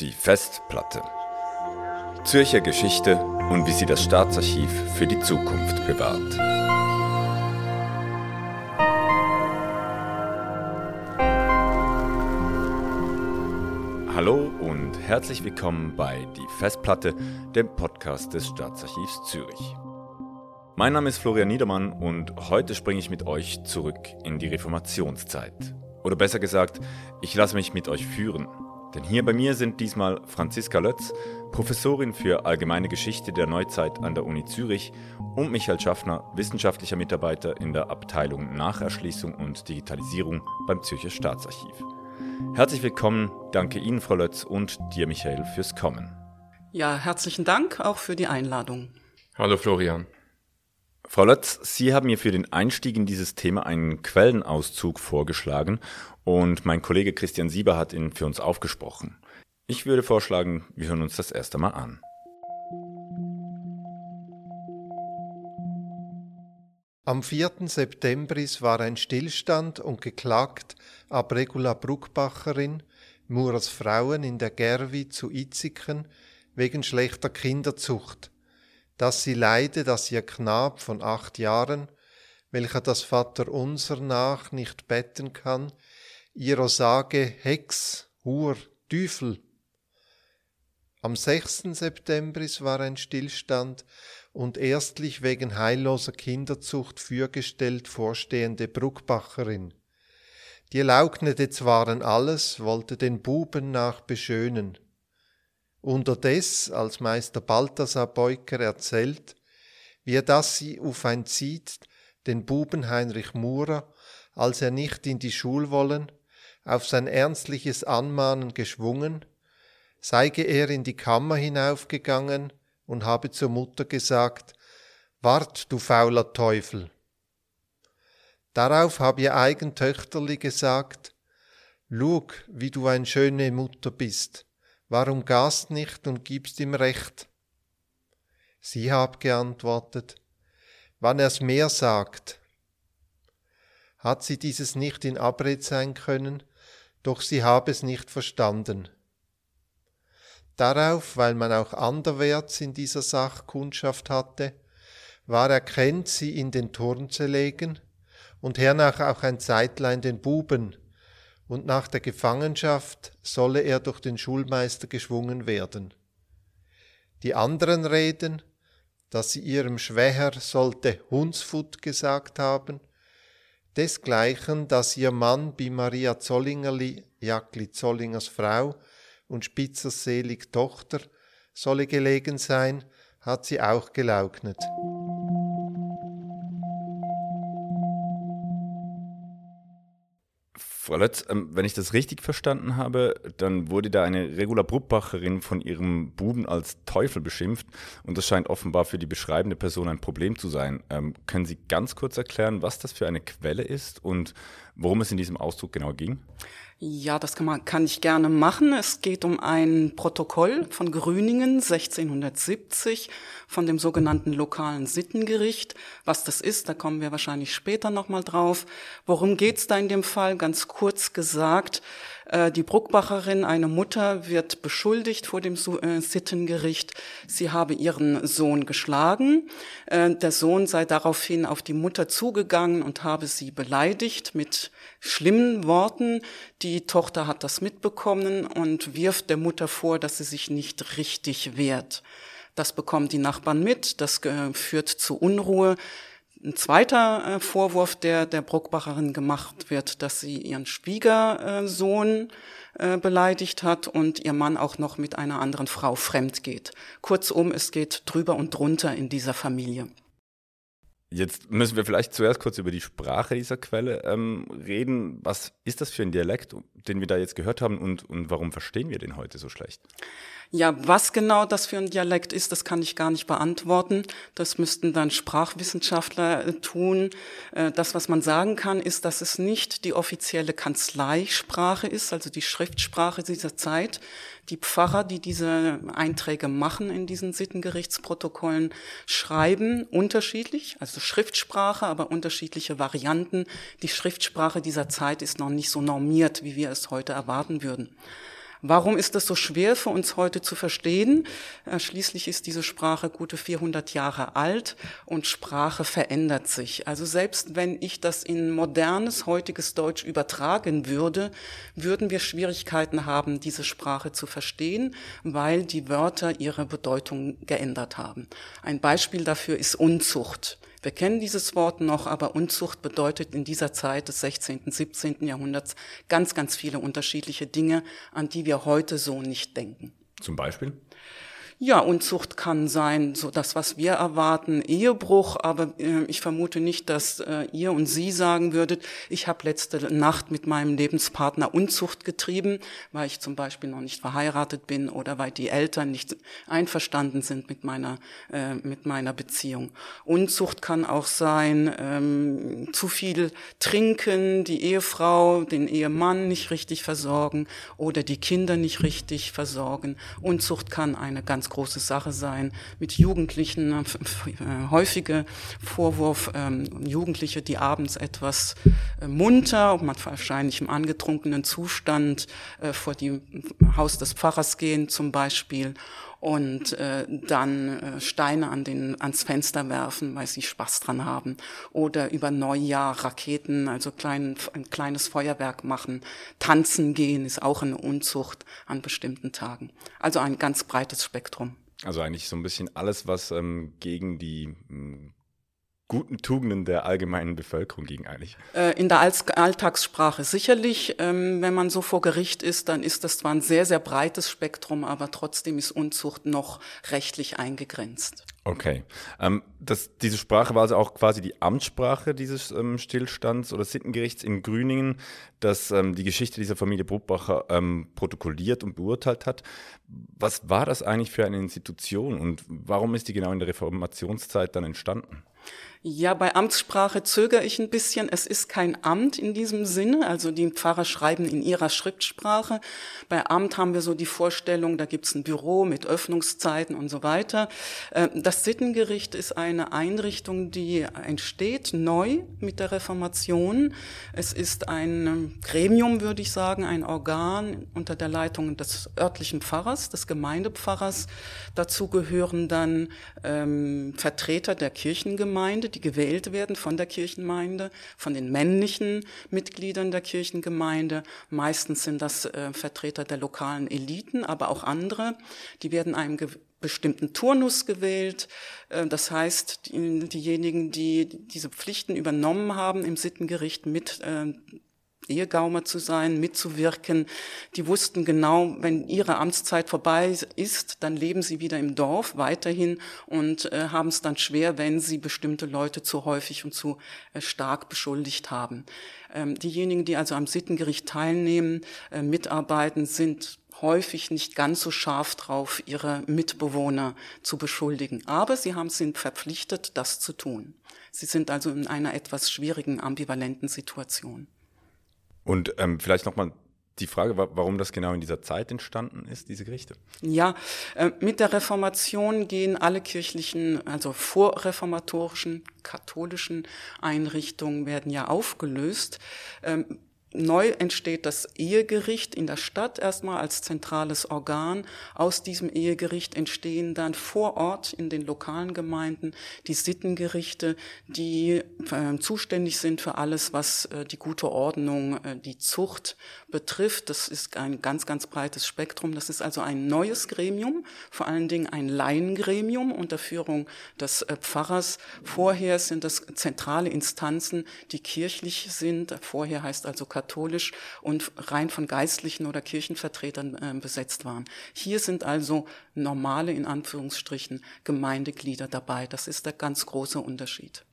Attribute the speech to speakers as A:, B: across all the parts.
A: Die Festplatte. Zürcher Geschichte und wie sie das Staatsarchiv für die Zukunft bewahrt. Hallo und herzlich willkommen bei Die Festplatte, dem Podcast des Staatsarchivs Zürich. Mein Name ist Florian Niedermann und heute springe ich mit euch zurück in die Reformationszeit. Oder besser gesagt, ich lasse mich mit euch führen denn hier bei mir sind diesmal Franziska Lötz, Professorin für Allgemeine Geschichte der Neuzeit an der Uni Zürich und Michael Schaffner, wissenschaftlicher Mitarbeiter in der Abteilung Nacherschließung und Digitalisierung beim Zürcher Staatsarchiv. Herzlich willkommen, danke Ihnen, Frau Lötz, und dir, Michael, fürs Kommen.
B: Ja, herzlichen Dank auch für die Einladung.
C: Hallo Florian.
A: Frau Lötz, Sie haben mir für den Einstieg in dieses Thema einen Quellenauszug vorgeschlagen und mein Kollege Christian Sieber hat ihn für uns aufgesprochen. Ich würde vorschlagen, wir hören uns das erst einmal an.
D: Am 4. September war ein Stillstand und geklagt ab Regula Bruckbacherin, Muras Frauen in der Gerwi zu Itziken, wegen schlechter Kinderzucht dass sie leide, dass ihr Knab von acht Jahren, welcher das Vaterunser nach nicht betten kann, ihrer sage Hex, Hur, Teufel. Am 6. September war ein Stillstand und erstlich wegen heilloser Kinderzucht fürgestellt vorstehende Bruckbacherin. Die leugnete zwaren alles, wollte den Buben nach beschönen. Unterdes, als Meister Balthasar Beuker erzählt, wie er das sie auf ein zieht, den Buben Heinrich Murer, als er nicht in die Schul wollen, auf sein ernstliches Anmahnen geschwungen, seige er in die Kammer hinaufgegangen und habe zur Mutter gesagt, Wart, du fauler Teufel. Darauf habe ihr eigen Töchterli gesagt, Lug, wie du ein schöne Mutter bist, warum gast nicht und gibst ihm Recht? Sie hab geantwortet, wann er's mehr sagt. Hat sie dieses nicht in Abrede sein können, doch sie habe es nicht verstanden. Darauf, weil man auch anderwärts in dieser Sach Kundschaft hatte, war erkennt, sie in den Turn zu legen und hernach auch ein Zeitlein den Buben, und nach der Gefangenschaft solle er durch den Schulmeister geschwungen werden. Die anderen reden, dass sie ihrem Schwäher sollte Hunsfut gesagt haben, desgleichen, dass ihr Mann bei Maria Zollingerli, Jakli Zollingers Frau und Spitzers selig Tochter, solle gelegen sein, hat sie auch geleugnet.
A: Frau Lötz, ähm, wenn ich das richtig verstanden habe, dann wurde da eine Regula Bruckbacherin von ihrem Buben als Teufel beschimpft und das scheint offenbar für die beschreibende Person ein Problem zu sein. Ähm, können Sie ganz kurz erklären, was das für eine Quelle ist und worum es in diesem Ausdruck genau ging?
B: Ja, das kann, man, kann ich gerne machen. Es geht um ein Protokoll von Grüningen 1670 von dem sogenannten lokalen Sittengericht. Was das ist, da kommen wir wahrscheinlich später nochmal drauf. Worum geht's da in dem Fall? Ganz kurz gesagt, die Bruckbacherin, eine Mutter, wird beschuldigt vor dem äh, Sittengericht, sie habe ihren Sohn geschlagen. Äh, der Sohn sei daraufhin auf die Mutter zugegangen und habe sie beleidigt mit schlimmen Worten. Die Tochter hat das mitbekommen und wirft der Mutter vor, dass sie sich nicht richtig wehrt. Das bekommen die Nachbarn mit, das führt zu Unruhe. Ein zweiter äh, Vorwurf, der der Bruckbacherin gemacht wird, dass sie ihren Schwiegersohn äh, beleidigt hat und ihr Mann auch noch mit einer anderen Frau fremd geht. Kurzum, es geht drüber und drunter in dieser Familie.
A: Jetzt müssen wir vielleicht zuerst kurz über die Sprache dieser Quelle ähm, reden. Was ist das für ein Dialekt, den wir da jetzt gehört haben und, und warum verstehen wir den heute so schlecht?
B: Ja, was genau das für ein Dialekt ist, das kann ich gar nicht beantworten. Das müssten dann Sprachwissenschaftler äh, tun. Äh, das, was man sagen kann, ist, dass es nicht die offizielle Kanzleisprache ist, also die Schriftsprache dieser Zeit. Die Pfarrer, die diese Einträge machen in diesen Sittengerichtsprotokollen, schreiben unterschiedlich, also Schriftsprache, aber unterschiedliche Varianten. Die Schriftsprache dieser Zeit ist noch nicht so normiert, wie wir es heute erwarten würden. Warum ist das so schwer für uns heute zu verstehen? Äh, schließlich ist diese Sprache gute 400 Jahre alt und Sprache verändert sich. Also selbst wenn ich das in modernes, heutiges Deutsch übertragen würde, würden wir Schwierigkeiten haben, diese Sprache zu verstehen, weil die Wörter ihre Bedeutung geändert haben. Ein Beispiel dafür ist Unzucht. Wir kennen dieses Wort noch, aber Unzucht bedeutet in dieser Zeit des 16., 17. Jahrhunderts ganz, ganz viele unterschiedliche Dinge, an die wir heute so nicht denken.
A: Zum Beispiel?
B: Ja, Unzucht kann sein, so das, was wir erwarten, Ehebruch, aber äh, ich vermute nicht, dass äh, ihr und sie sagen würdet, ich habe letzte Nacht mit meinem Lebenspartner Unzucht getrieben, weil ich zum Beispiel noch nicht verheiratet bin oder weil die Eltern nicht einverstanden sind mit meiner, äh, mit meiner Beziehung. Unzucht kann auch sein, ähm, zu viel trinken, die Ehefrau, den Ehemann nicht richtig versorgen oder die Kinder nicht richtig versorgen. Unzucht kann eine ganz große Sache sein. Mit Jugendlichen, äh, äh, häufige Vorwurf, ähm, Jugendliche, die abends etwas äh, munter, man wahrscheinlich im angetrunkenen Zustand äh, vor die Haus des Pfarrers gehen zum Beispiel und äh, dann äh, Steine an den, ans Fenster werfen, weil sie Spaß dran haben. Oder über Neujahr Raketen, also klein, ein kleines Feuerwerk machen. Tanzen gehen ist auch eine Unzucht an bestimmten Tagen. Also ein ganz breites Spektrum.
A: Also eigentlich so ein bisschen alles, was ähm, gegen die ähm, guten Tugenden der allgemeinen Bevölkerung ging eigentlich?
B: Äh, in der Alltagssprache sicherlich. Ähm, wenn man so vor Gericht ist, dann ist das zwar ein sehr, sehr breites Spektrum, aber trotzdem ist Unzucht noch rechtlich eingegrenzt.
A: Okay. Ähm, das, diese Sprache war also auch quasi die Amtssprache dieses ähm, Stillstands oder Sittengerichts in Grüningen, das ähm, die Geschichte dieser Familie Bruckbacher ähm, protokolliert und beurteilt hat. Was war das eigentlich für eine Institution und warum ist die genau in der Reformationszeit dann entstanden?
B: Ja, bei Amtssprache zögere ich ein bisschen. Es ist kein Amt in diesem Sinne. Also die Pfarrer schreiben in ihrer Schriftsprache. Bei Amt haben wir so die Vorstellung, da gibt's ein Büro mit Öffnungszeiten und so weiter. Äh, das Sittengericht ist eine Einrichtung, die entsteht neu mit der Reformation. Es ist ein Gremium, würde ich sagen, ein Organ unter der Leitung des örtlichen Pfarrers, des Gemeindepfarrers. Dazu gehören dann ähm, Vertreter der Kirchengemeinde, die gewählt werden von der Kirchengemeinde, von den männlichen Mitgliedern der Kirchengemeinde. Meistens sind das äh, Vertreter der lokalen Eliten, aber auch andere. Die werden einem bestimmten Turnus gewählt. Äh, das heißt, die, diejenigen, die diese Pflichten übernommen haben im Sittengericht mit äh, Ehegaumer zu sein, mitzuwirken. Die wussten genau, wenn ihre Amtszeit vorbei ist, dann leben sie wieder im Dorf weiterhin und äh, haben es dann schwer, wenn sie bestimmte Leute zu häufig und zu äh, stark beschuldigt haben. Ähm, diejenigen, die also am Sittengericht teilnehmen, äh, mitarbeiten, sind häufig nicht ganz so scharf drauf, ihre Mitbewohner zu beschuldigen. Aber sie haben sind verpflichtet, das zu tun. Sie sind also in einer etwas schwierigen, ambivalenten Situation.
A: Und ähm, vielleicht nochmal die Frage, warum das genau in dieser Zeit entstanden ist, diese Gerichte.
B: Ja, äh, mit der Reformation gehen alle kirchlichen, also vorreformatorischen, katholischen Einrichtungen werden ja aufgelöst. Neu entsteht das Ehegericht in der Stadt erstmal als zentrales Organ. Aus diesem Ehegericht entstehen dann vor Ort in den lokalen Gemeinden die Sittengerichte, die äh, zuständig sind für alles, was äh, die gute Ordnung, äh, die Zucht betrifft. Das ist ein ganz, ganz breites Spektrum. Das ist also ein neues Gremium, vor allen Dingen ein Laiengremium unter Führung des äh, Pfarrers. Vorher sind das zentrale Instanzen, die kirchlich sind. Vorher heißt also katholisch und rein von Geistlichen oder Kirchenvertretern äh, besetzt waren. Hier sind also normale, in Anführungsstrichen, Gemeindeglieder dabei. Das ist der ganz große Unterschied.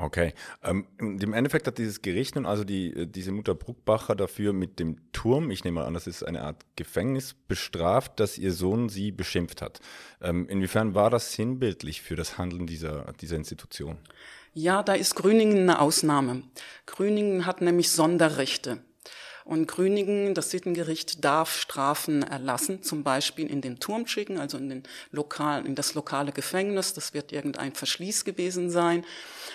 A: Okay. Ähm, Im Endeffekt hat dieses Gericht nun also die, äh, diese Mutter Bruckbacher dafür mit dem Turm, ich nehme mal an, das ist eine Art Gefängnis, bestraft, dass ihr Sohn sie beschimpft hat. Ähm, inwiefern war das sinnbildlich für das Handeln dieser, dieser Institution?
B: Ja, da ist Grüningen eine Ausnahme. Grüningen hat nämlich Sonderrechte. Und Grüningen, das Sittengericht, darf Strafen erlassen, zum Beispiel in den Turm schicken, also in, den lokalen, in das lokale Gefängnis. Das wird irgendein Verschließ gewesen sein.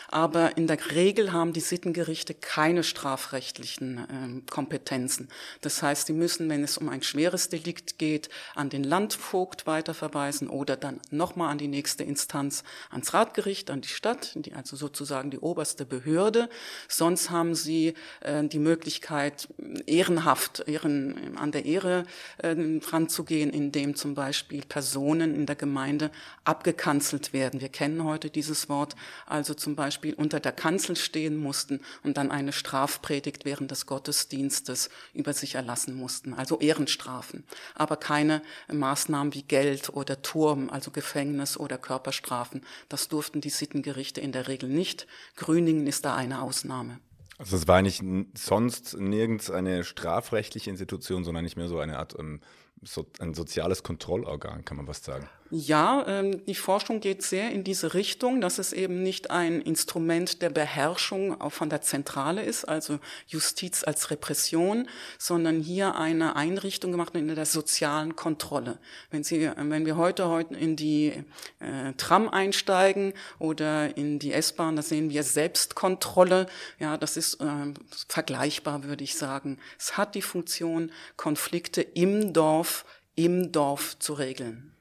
B: Aber in der Regel haben die Sittengerichte keine strafrechtlichen äh, Kompetenzen. Das heißt, sie müssen, wenn es um ein schweres Delikt geht, an den Landvogt weiterverweisen oder dann nochmal an die nächste Instanz, ans Ratgericht, an die Stadt, die, also sozusagen die oberste Behörde. Sonst haben sie äh, die Möglichkeit, ehrenhaft ehren, an der Ehre äh, ranzugehen, indem zum Beispiel Personen in der Gemeinde abgekanzelt werden. Wir kennen heute dieses Wort, also zum Beispiel Beispiel unter der Kanzel stehen mussten und dann eine Strafpredigt während des Gottesdienstes über sich erlassen mussten, also Ehrenstrafen, aber keine Maßnahmen wie Geld oder Turm, also Gefängnis oder Körperstrafen. Das durften die Sittengerichte in der Regel nicht. Grüningen ist da eine Ausnahme.
A: Also es war nicht sonst nirgends eine strafrechtliche Institution, sondern nicht mehr so eine Art ähm, so, ein soziales Kontrollorgan, kann man was sagen.
B: Ja, ähm, die Forschung geht sehr in diese Richtung, dass es eben nicht ein Instrument der Beherrschung auch von der Zentrale ist, also Justiz als Repression, sondern hier eine Einrichtung gemacht in der sozialen Kontrolle. Wenn Sie, wenn wir heute heute in die äh, Tram einsteigen oder in die S-Bahn, da sehen wir Selbstkontrolle. Ja, das ist äh, vergleichbar, würde ich sagen. Es hat die Funktion, Konflikte im Dorf im Dorf zu regeln.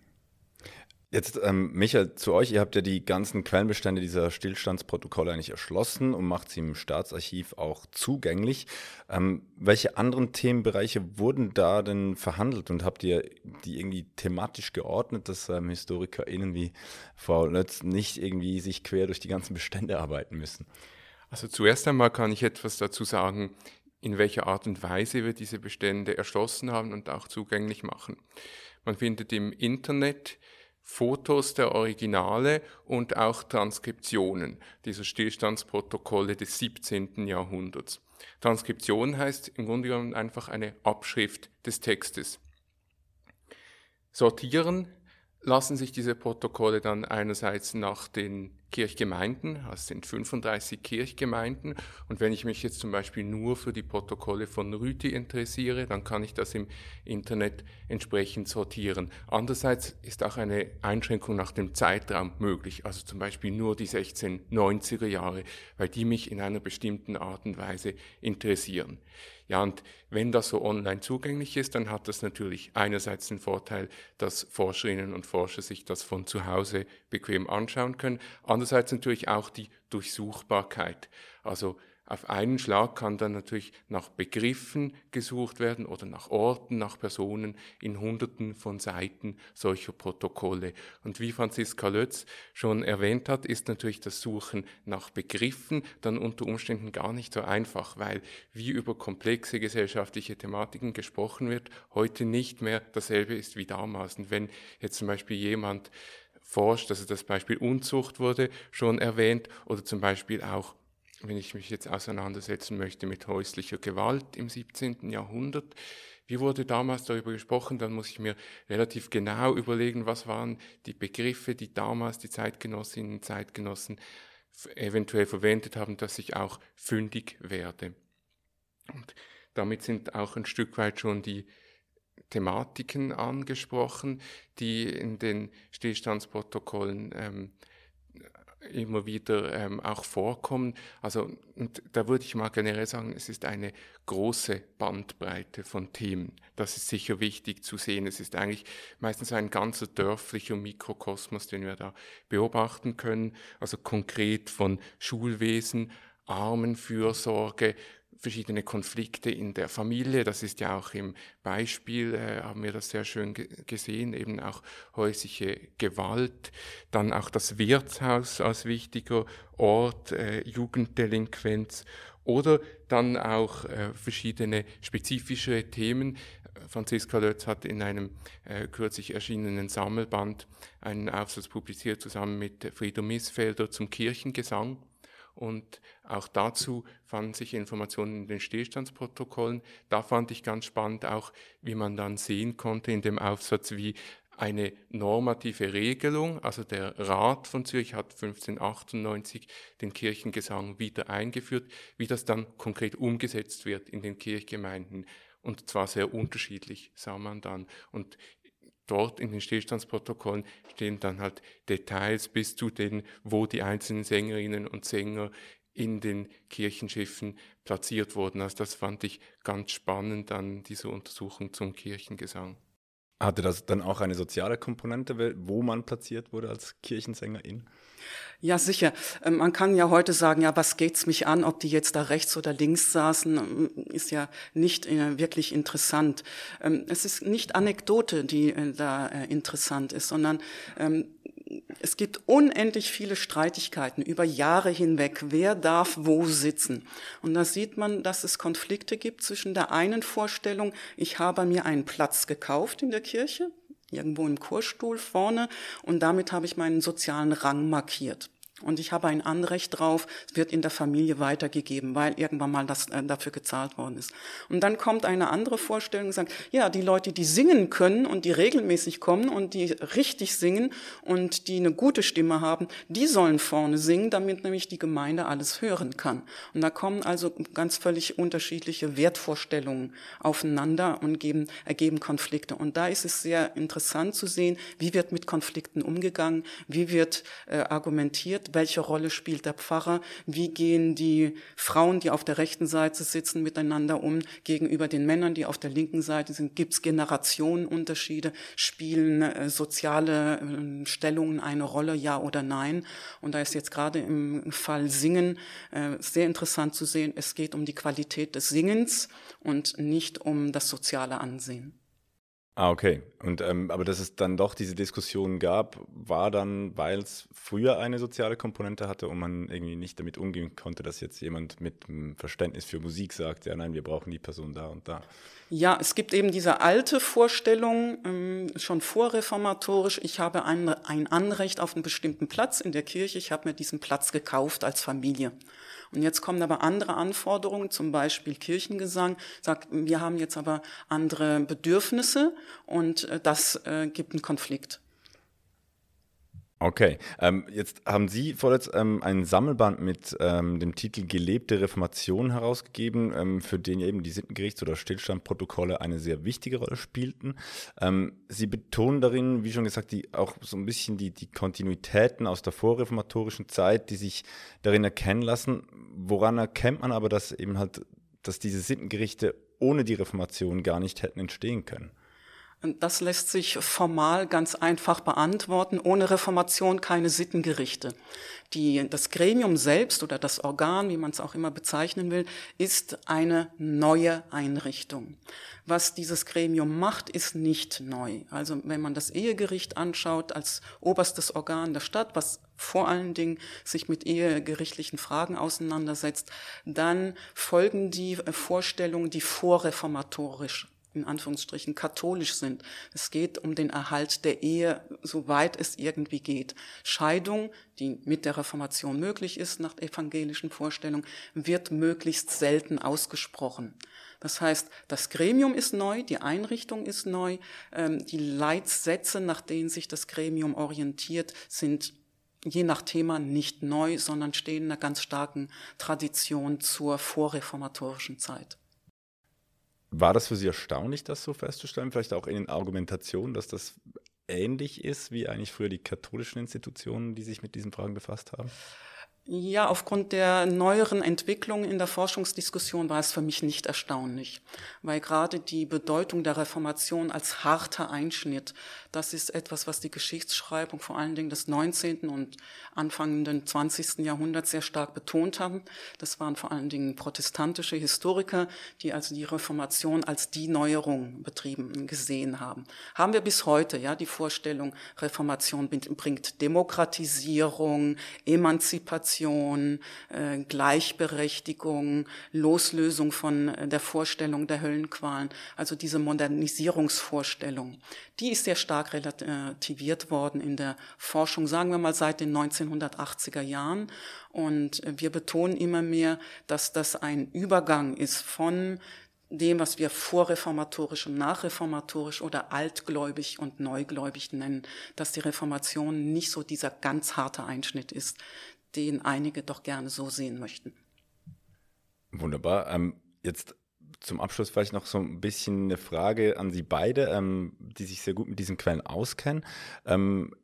A: Jetzt, ähm, Michael, zu euch. Ihr habt ja die ganzen Quellenbestände dieser Stillstandsprotokolle eigentlich erschlossen und macht sie im Staatsarchiv auch zugänglich. Ähm, welche anderen Themenbereiche wurden da denn verhandelt und habt ihr die irgendwie thematisch geordnet, dass ähm, HistorikerInnen wie Frau Lötz nicht irgendwie sich quer durch die ganzen Bestände arbeiten müssen?
C: Also zuerst einmal kann ich etwas dazu sagen, in welcher Art und Weise wir diese Bestände erschlossen haben und auch zugänglich machen. Man findet im Internet Fotos der Originale und auch Transkriptionen dieser Stillstandsprotokolle des 17. Jahrhunderts. Transkription heißt im Grunde genommen einfach eine Abschrift des Textes. Sortieren lassen sich diese Protokolle dann einerseits nach den Kirchgemeinden, es sind 35 Kirchgemeinden. Und wenn ich mich jetzt zum Beispiel nur für die Protokolle von Rüti interessiere, dann kann ich das im Internet entsprechend sortieren. Andererseits ist auch eine Einschränkung nach dem Zeitraum möglich, also zum Beispiel nur die 1690er Jahre, weil die mich in einer bestimmten Art und Weise interessieren. Ja, und wenn das so online zugänglich ist, dann hat das natürlich einerseits den Vorteil, dass Forscherinnen und Forscher sich das von zu Hause bequem anschauen können, natürlich auch die Durchsuchbarkeit. Also auf einen Schlag kann dann natürlich nach Begriffen gesucht werden oder nach Orten, nach Personen in Hunderten von Seiten solcher Protokolle. Und wie Franziska Lötz schon erwähnt hat, ist natürlich das Suchen nach Begriffen dann unter Umständen gar nicht so einfach, weil wie über komplexe gesellschaftliche Thematiken gesprochen wird, heute nicht mehr dasselbe ist wie damals. Und wenn jetzt zum Beispiel jemand forscht, also das Beispiel Unzucht wurde schon erwähnt oder zum Beispiel auch wenn ich mich jetzt auseinandersetzen möchte mit häuslicher Gewalt im 17. Jahrhundert, wie wurde damals darüber gesprochen, dann muss ich mir relativ genau überlegen, was waren die Begriffe, die damals die Zeitgenossinnen und Zeitgenossen eventuell verwendet haben, dass ich auch fündig werde. Und damit sind auch ein Stück weit schon die Thematiken angesprochen, die in den Stillstandsprotokollen ähm, immer wieder ähm, auch vorkommen. Also und da würde ich mal generell sagen, es ist eine große Bandbreite von Themen. Das ist sicher wichtig zu sehen. Es ist eigentlich meistens ein ganzer dörflicher Mikrokosmos, den wir da beobachten können. Also konkret von Schulwesen, Armenfürsorge, verschiedene Konflikte in der Familie. Das ist ja auch im Beispiel, äh, haben wir das sehr schön gesehen, eben auch häusliche Gewalt, dann auch das Wirtshaus als wichtiger Ort, äh, Jugenddelinquenz oder dann auch äh, verschiedene spezifische Themen. Franziska Lötz hat in einem äh, kürzlich erschienenen Sammelband einen Aufsatz publiziert zusammen mit Frieder Missfelder zum Kirchengesang. Und auch dazu fanden sich Informationen in den Stillstandsprotokollen. Da fand ich ganz spannend auch, wie man dann sehen konnte in dem Aufsatz, wie eine normative Regelung. Also der Rat von Zürich hat 1598 den Kirchengesang wieder eingeführt, wie das dann konkret umgesetzt wird in den Kirchgemeinden. Und zwar sehr unterschiedlich, sah man dann. Und dort in den Stillstandsprotokollen stehen dann halt Details bis zu den, wo die einzelnen Sängerinnen und Sänger in den Kirchenschiffen platziert wurden. Also das fand ich ganz spannend an dieser Untersuchung zum Kirchengesang.
A: Hatte das dann auch eine soziale Komponente, wo man platziert wurde als Kirchensängerin?
B: Ja, sicher. Ähm, man kann ja heute sagen, ja, was geht's mich an, ob die jetzt da rechts oder links saßen, ähm, ist ja nicht äh, wirklich interessant. Ähm, es ist nicht Anekdote, die äh, da äh, interessant ist, sondern es gibt unendlich viele Streitigkeiten über Jahre hinweg. Wer darf wo sitzen? Und da sieht man, dass es Konflikte gibt zwischen der einen Vorstellung, ich habe mir einen Platz gekauft in der Kirche, irgendwo im Chorstuhl vorne, und damit habe ich meinen sozialen Rang markiert und ich habe ein Anrecht drauf, es wird in der Familie weitergegeben, weil irgendwann mal das äh, dafür gezahlt worden ist. Und dann kommt eine andere Vorstellung und sagt, ja, die Leute, die singen können und die regelmäßig kommen und die richtig singen und die eine gute Stimme haben, die sollen vorne singen, damit nämlich die Gemeinde alles hören kann. Und da kommen also ganz völlig unterschiedliche Wertvorstellungen aufeinander und geben, ergeben Konflikte. Und da ist es sehr interessant zu sehen, wie wird mit Konflikten umgegangen, wie wird äh, argumentiert, welche Rolle spielt der Pfarrer, wie gehen die Frauen, die auf der rechten Seite sitzen, miteinander um gegenüber den Männern, die auf der linken Seite sind, gibt es Generationenunterschiede, spielen äh, soziale äh, Stellungen eine Rolle, ja oder nein. Und da ist jetzt gerade im Fall Singen äh, sehr interessant zu sehen, es geht um die Qualität des Singens und nicht um das soziale Ansehen.
A: Ah, okay. Und ähm, aber dass es dann doch diese Diskussion gab, war dann, weil es früher eine soziale Komponente hatte und man irgendwie nicht damit umgehen konnte, dass jetzt jemand mit einem Verständnis für Musik sagt, ja nein, wir brauchen die Person da und da.
B: Ja, es gibt eben diese alte Vorstellung, ähm, schon vorreformatorisch, ich habe ein, ein Anrecht auf einen bestimmten Platz in der Kirche, ich habe mir diesen Platz gekauft als Familie. Und jetzt kommen aber andere Anforderungen, zum Beispiel Kirchengesang, sagt, wir haben jetzt aber andere Bedürfnisse und äh, das äh, gibt einen Konflikt.
A: Okay, ähm, jetzt haben Sie vorletzt ähm, ein Sammelband mit ähm, dem Titel Gelebte Reformation herausgegeben, ähm, für den eben die Sittengerichts- oder Stillstandprotokolle eine sehr wichtige Rolle spielten. Ähm, Sie betonen darin, wie schon gesagt, die, auch so ein bisschen die, die Kontinuitäten aus der vorreformatorischen Zeit, die sich darin erkennen lassen. Woran erkennt man aber, dass eben halt, dass diese Sittengerichte ohne die Reformation gar nicht hätten entstehen können?
B: Das lässt sich formal ganz einfach beantworten. Ohne Reformation keine Sittengerichte. Die, das Gremium selbst oder das Organ, wie man es auch immer bezeichnen will, ist eine neue Einrichtung. Was dieses Gremium macht, ist nicht neu. Also wenn man das Ehegericht anschaut als oberstes Organ der Stadt, was vor allen Dingen sich mit ehegerichtlichen Fragen auseinandersetzt, dann folgen die Vorstellungen, die vorreformatorisch in Anführungsstrichen katholisch sind. Es geht um den Erhalt der Ehe, soweit es irgendwie geht. Scheidung, die mit der Reformation möglich ist, nach evangelischen Vorstellungen, wird möglichst selten ausgesprochen. Das heißt, das Gremium ist neu, die Einrichtung ist neu, ähm, die Leitsätze, nach denen sich das Gremium orientiert, sind je nach Thema nicht neu, sondern stehen in einer ganz starken Tradition zur vorreformatorischen Zeit.
A: War das für Sie erstaunlich, das so festzustellen? Vielleicht auch in den Argumentationen, dass das ähnlich ist wie eigentlich früher die katholischen Institutionen, die sich mit diesen Fragen befasst haben?
B: Ja, aufgrund der neueren Entwicklungen in der Forschungsdiskussion war es für mich nicht erstaunlich, weil gerade die Bedeutung der Reformation als harter Einschnitt, das ist etwas, was die Geschichtsschreibung vor allen Dingen des 19. und anfangenden 20. Jahrhunderts sehr stark betont haben. Das waren vor allen Dingen protestantische Historiker, die also die Reformation als die Neuerung betrieben gesehen haben. Haben wir bis heute, ja, die Vorstellung, Reformation bringt Demokratisierung, Emanzipation, Emanzipation, äh, Gleichberechtigung, Loslösung von äh, der Vorstellung der Höllenqualen, also diese Modernisierungsvorstellung, die ist sehr stark relativiert worden in der Forschung, sagen wir mal seit den 1980er Jahren. Und wir betonen immer mehr, dass das ein Übergang ist von dem, was wir vorreformatorisch und nachreformatorisch oder altgläubig und neugläubig nennen, dass die Reformation nicht so dieser ganz harte Einschnitt ist, den einige doch gerne so sehen möchten.
A: Wunderbar. Ähm, jetzt zum Abschluss vielleicht noch so ein bisschen eine Frage an Sie beide, ähm, die sich sehr gut mit diesen Quellen auskennen. Ähm,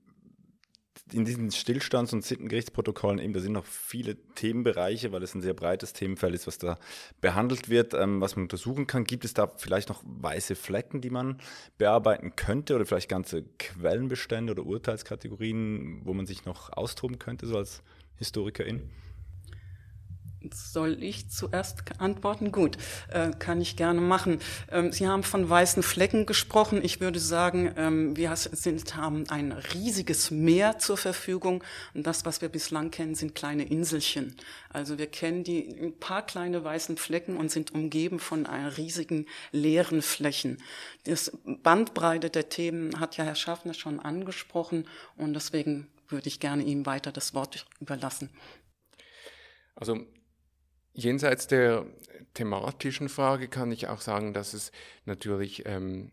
A: in diesen Stillstands- und Sittengerichtsprotokollen eben, da sind noch viele Themenbereiche, weil es ein sehr breites Themenfeld ist, was da behandelt wird, ähm, was man untersuchen kann. Gibt es da vielleicht noch weiße Flecken, die man bearbeiten könnte oder vielleicht ganze Quellenbestände oder Urteilskategorien, wo man sich noch austoben könnte, so als Historikerin?
B: Soll ich zuerst antworten? Gut, äh, kann ich gerne machen. Ähm, Sie haben von weißen Flecken gesprochen. Ich würde sagen, ähm, wir sind, haben ein riesiges Meer zur Verfügung. Und das, was wir bislang kennen, sind kleine Inselchen. Also wir kennen die ein paar kleine weißen Flecken und sind umgeben von riesigen leeren Flächen. Das Bandbreite der Themen hat ja Herr Schaffner schon angesprochen und deswegen würde ich gerne ihm weiter das Wort überlassen.
C: Also Jenseits der thematischen Frage kann ich auch sagen, dass es natürlich ähm,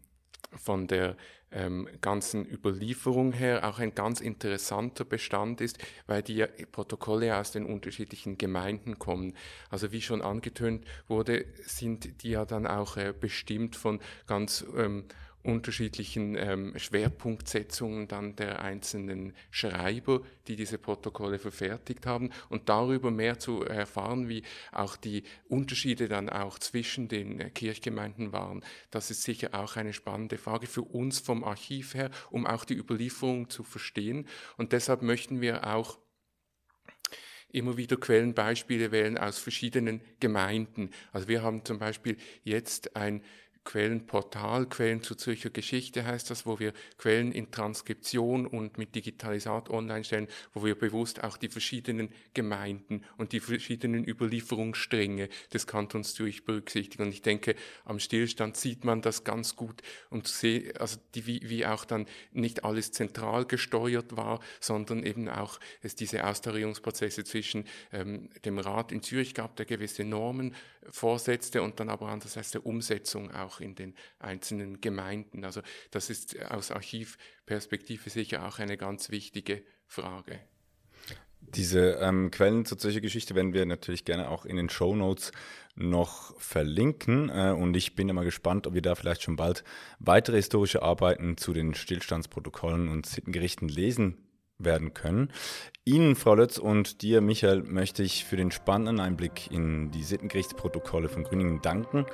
C: von der ähm, ganzen Überlieferung her auch ein ganz interessanter Bestand ist, weil die Protokolle aus den unterschiedlichen Gemeinden kommen. Also wie schon angetönt wurde, sind die ja dann auch äh, bestimmt von ganz ähm, unterschiedlichen ähm, Schwerpunktsetzungen dann der einzelnen Schreiber, die diese Protokolle verfertigt haben und darüber mehr zu erfahren, wie auch die Unterschiede dann auch zwischen den äh, Kirchgemeinden waren. Das ist sicher auch eine spannende Frage für uns vom Archiv her, um auch die Überlieferung zu verstehen. Und deshalb möchten wir auch immer wieder Quellenbeispiele wählen aus verschiedenen Gemeinden. Also wir haben zum Beispiel jetzt ein Quellenportal, Quellen zur Zürcher Geschichte heißt das, wo wir Quellen in Transkription und mit Digitalisat online stellen, wo wir bewusst auch die verschiedenen Gemeinden und die verschiedenen Überlieferungsstränge des Kantons Zürich berücksichtigen. Und ich denke, am Stillstand sieht man das ganz gut, zu sehen, also die, wie, wie auch dann nicht alles zentral gesteuert war, sondern eben auch es diese Austarierungsprozesse zwischen ähm, dem Rat in Zürich gab, der gewisse Normen vorsetzte und dann aber andererseits der Umsetzung auch in den einzelnen Gemeinden. Also das ist aus Archivperspektive sicher auch eine ganz wichtige Frage.
A: Diese ähm, Quellen zu solcher Geschichte werden wir natürlich gerne auch in den Show Notes noch verlinken. Äh, und ich bin immer gespannt, ob wir da vielleicht schon bald weitere historische Arbeiten zu den Stillstandsprotokollen und Sittengerichten lesen werden können. Ihnen, Frau Lötz, und dir, Michael, möchte ich für den spannenden Einblick in die Sittengerichtsprotokolle von Grüningen danken.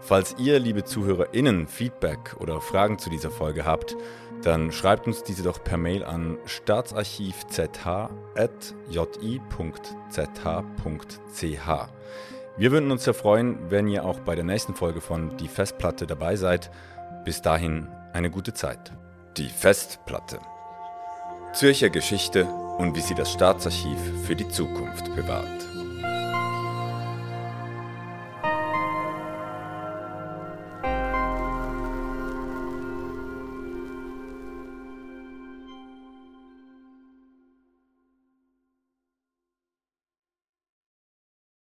A: Falls ihr, liebe ZuhörerInnen, Feedback oder Fragen zu dieser Folge habt, dann schreibt uns diese doch per Mail an staatsarchivzh.ji.zh.ch. Wir würden uns sehr freuen, wenn ihr auch bei der nächsten Folge von Die Festplatte dabei seid. Bis dahin eine gute Zeit. Die Festplatte. Zürcher Geschichte und wie sie das Staatsarchiv für die Zukunft bewahrt.